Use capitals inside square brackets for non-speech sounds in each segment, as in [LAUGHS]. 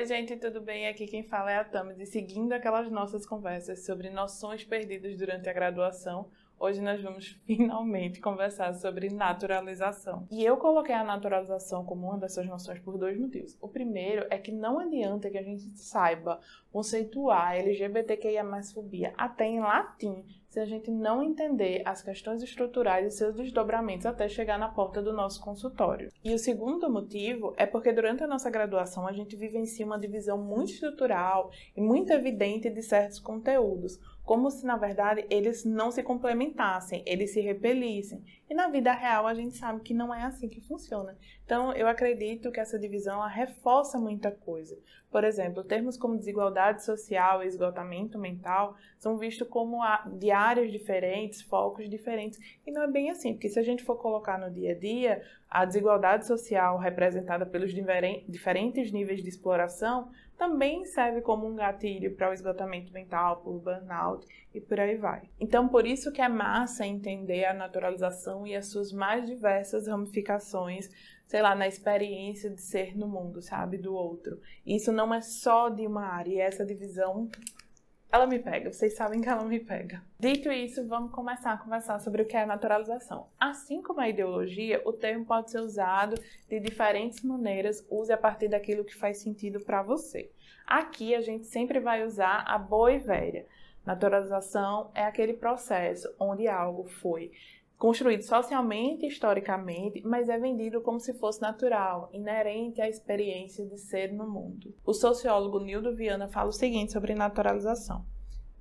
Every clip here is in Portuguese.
Oi, gente, tudo bem? Aqui quem fala é a Tamis e seguindo aquelas nossas conversas sobre noções perdidas durante a graduação, hoje nós vamos [LAUGHS] finalmente conversar sobre naturalização. E eu coloquei a naturalização como uma dessas noções por dois motivos. O primeiro é que não adianta que a gente saiba conceituar LGBTQIA fobia até em latim se a gente não entender as questões estruturais e seus desdobramentos até chegar na porta do nosso consultório. E o segundo motivo é porque durante a nossa graduação a gente vivencia uma divisão muito estrutural e muito evidente de certos conteúdos, como se na verdade eles não se complementassem, eles se repelissem. E na vida real a gente sabe que não é assim que funciona. Então eu acredito que essa divisão reforça muita coisa. Por exemplo, termos como desigualdade social e esgotamento mental são vistos como de áreas diferentes, focos diferentes. E não é bem assim, porque se a gente for colocar no dia a dia, a desigualdade social representada pelos diferentes níveis de exploração também serve como um gatilho para o esgotamento mental, por burnout e por aí vai. Então, por isso que é massa entender a naturalização e as suas mais diversas ramificações sei lá, na experiência de ser no mundo, sabe, do outro. Isso não é só de uma área, e essa divisão ela me pega, vocês sabem que ela me pega. Dito isso, vamos começar a conversar sobre o que é naturalização. Assim como a ideologia, o termo pode ser usado de diferentes maneiras, use a partir daquilo que faz sentido para você. Aqui a gente sempre vai usar a boa e velha. Naturalização é aquele processo onde algo foi construído socialmente e historicamente, mas é vendido como se fosse natural, inerente à experiência de ser no mundo. O sociólogo Nildo Viana fala o seguinte sobre naturalização.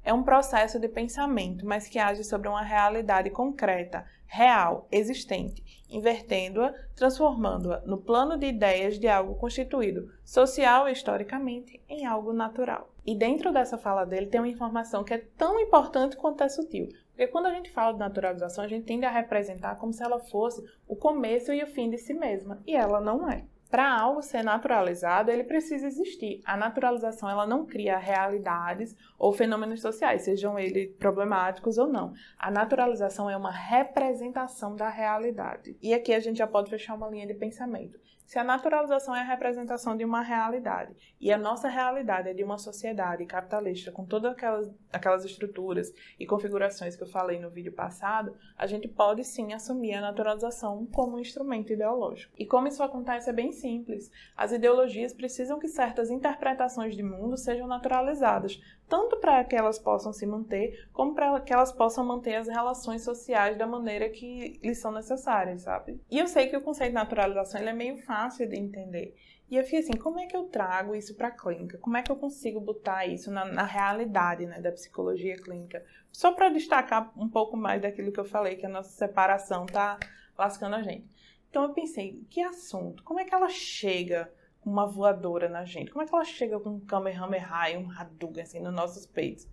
É um processo de pensamento, mas que age sobre uma realidade concreta, real, existente, invertendo-a, transformando-a no plano de ideias de algo constituído, social e historicamente, em algo natural. E dentro dessa fala dele tem uma informação que é tão importante quanto é sutil, porque quando a gente fala de naturalização, a gente tende a representar como se ela fosse o começo e o fim de si mesma, e ela não é. Para algo ser naturalizado, ele precisa existir. A naturalização ela não cria realidades ou fenômenos sociais, sejam eles problemáticos ou não. A naturalização é uma representação da realidade. E aqui a gente já pode fechar uma linha de pensamento. Se a naturalização é a representação de uma realidade e a nossa realidade é de uma sociedade capitalista com todas aquelas, aquelas estruturas e configurações que eu falei no vídeo passado, a gente pode sim assumir a naturalização como um instrumento ideológico. E como isso acontece é bem simples. As ideologias precisam que certas interpretações de mundo sejam naturalizadas, tanto para que elas possam se manter, como para que elas possam manter as relações sociais da maneira que lhes são necessárias, sabe? E eu sei que o conceito de naturalização é meio fácil de entender. E eu fiquei assim, como é que eu trago isso para a clínica? Como é que eu consigo botar isso na, na realidade né, da psicologia clínica? Só para destacar um pouco mais daquilo que eu falei, que a nossa separação tá lascando a gente. Então eu pensei, que assunto? Como é que ela chega uma voadora na gente? Como é que ela chega com um Kamehameha e um Hadouken assim nos nossos peitos?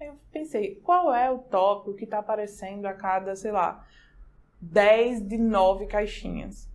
Aí eu pensei, qual é o tópico que está aparecendo a cada, sei lá, 10 de 9 caixinhas?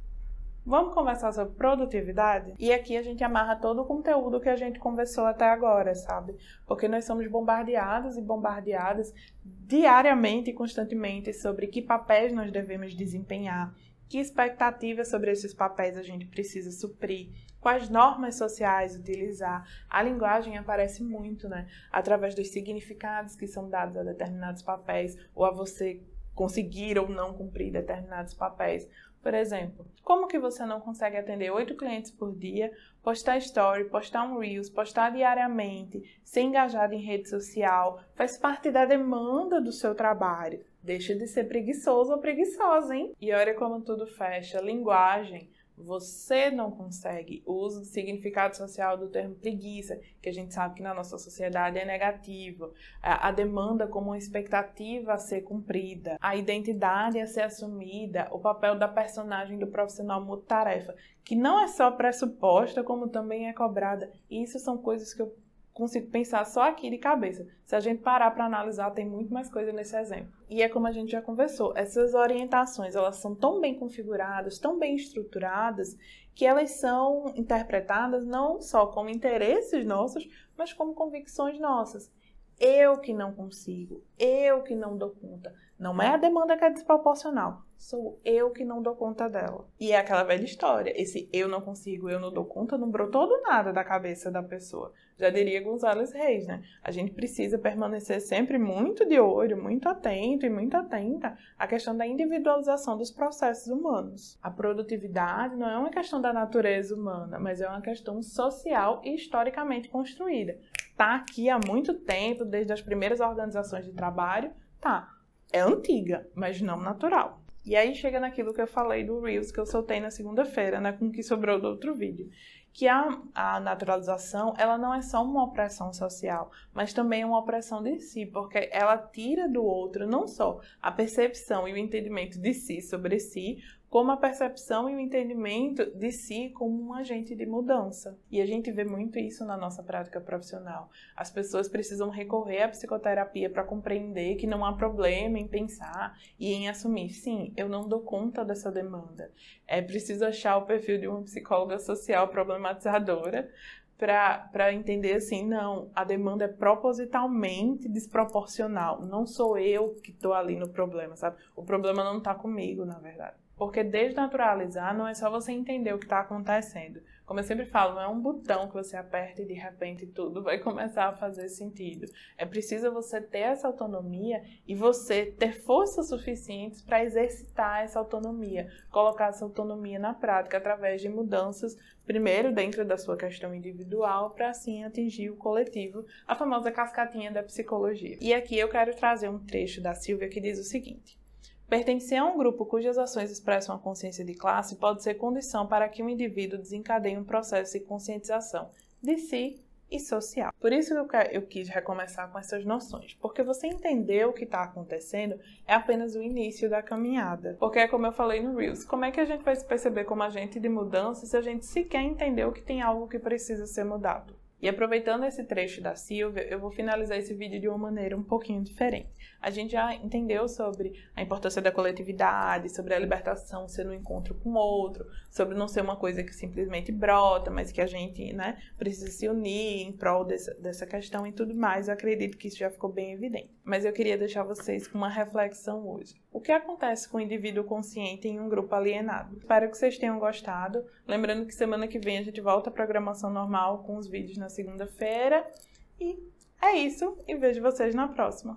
Vamos conversar sobre produtividade? E aqui a gente amarra todo o conteúdo que a gente conversou até agora, sabe? Porque nós somos bombardeados e bombardeadas diariamente e constantemente sobre que papéis nós devemos desempenhar, que expectativas sobre esses papéis a gente precisa suprir, quais normas sociais utilizar. A linguagem aparece muito, né? Através dos significados que são dados a determinados papéis ou a você conseguir ou não cumprir determinados papéis. Por exemplo, como que você não consegue atender oito clientes por dia, postar story, postar um reels, postar diariamente, ser engajado em rede social, faz parte da demanda do seu trabalho. Deixa de ser preguiçoso ou preguiçosa, hein? E olha como tudo fecha. Linguagem você não consegue. O uso do significado social do termo preguiça, que a gente sabe que na nossa sociedade é negativo, a, demanda como uma expectativa a ser cumprida, a identidade a ser assumida, o papel da personagem do profissional multitarefa, que não é só pressuposta, como também é cobrada. E isso são coisas que eu consigo pensar só aqui de cabeça. Se a gente parar para analisar, tem muito mais coisa nesse exemplo. E é como a gente já conversou, essas orientações, elas são tão bem configuradas, tão bem estruturadas, que elas são interpretadas não só como interesses nossos, mas como convicções nossas. Eu que não consigo, eu que não dou conta. Não é a demanda que é desproporcional, sou eu que não dou conta dela. E é aquela velha história, esse eu não consigo, eu não dou conta, não brotou do nada da cabeça da pessoa. Já diria Gonzalez Reis, né? A gente precisa permanecer sempre muito de olho, muito atento e muito atenta à questão da individualização dos processos humanos. A produtividade não é uma questão da natureza humana, mas é uma questão social e historicamente construída. Tá aqui há muito tempo, desde as primeiras organizações de trabalho, tá. É antiga, mas não natural. E aí chega naquilo que eu falei do Reels que eu soltei na segunda-feira, né, com o que sobrou do outro vídeo, que a, a naturalização, ela não é só uma opressão social, mas também é uma opressão de si, porque ela tira do outro não só a percepção e o entendimento de si sobre si, como a percepção e o entendimento de si como um agente de mudança. E a gente vê muito isso na nossa prática profissional. As pessoas precisam recorrer à psicoterapia para compreender que não há problema em pensar e em assumir, sim, eu não dou conta dessa demanda. É preciso achar o perfil de uma psicóloga social problematizadora para entender assim, não, a demanda é propositalmente desproporcional. Não sou eu que estou ali no problema, sabe? O problema não está comigo, na verdade. Porque desnaturalizar não é só você entender o que está acontecendo. Como eu sempre falo, não é um botão que você aperta e de repente tudo vai [LAUGHS] começar a fazer sentido. É preciso você ter essa autonomia e você ter forças suficientes para exercitar essa autonomia, colocar essa autonomia na prática através de mudanças, primeiro dentro da sua questão individual, para assim atingir o coletivo, a famosa cascatinha da psicologia. E aqui eu quero trazer um trecho da Silvia que diz o seguinte. Pertencer a um grupo cujas ações expressam a consciência de classe pode ser condição para que um indivíduo desencadeie um processo de conscientização de si e social. Por isso eu, eu quis recomeçar com essas noções, porque você entender o que está acontecendo é apenas o início da caminhada. Porque é como eu falei no Reels, como é que a gente vai se perceber como agente de mudança se a gente sequer entendeu que tem algo que precisa ser mudado? E aproveitando esse trecho da Silvia, eu vou finalizar esse vídeo de uma maneira um pouquinho diferente. A gente já entendeu sobre a importância da coletividade, sobre a libertação ser no encontro com o outro, sobre não ser uma coisa que simplesmente brota, mas que a gente né, precisa se unir em prol dessa, dessa questão e tudo mais. Eu acredito que isso já ficou bem evidente. Mas eu queria deixar vocês com uma reflexão hoje. O que acontece com o indivíduo consciente em um grupo alienado? Espero que vocês tenham gostado. Lembrando que semana que vem a gente volta à programação normal com os vídeos na segunda-feira. E é isso, e vejo vocês na próxima.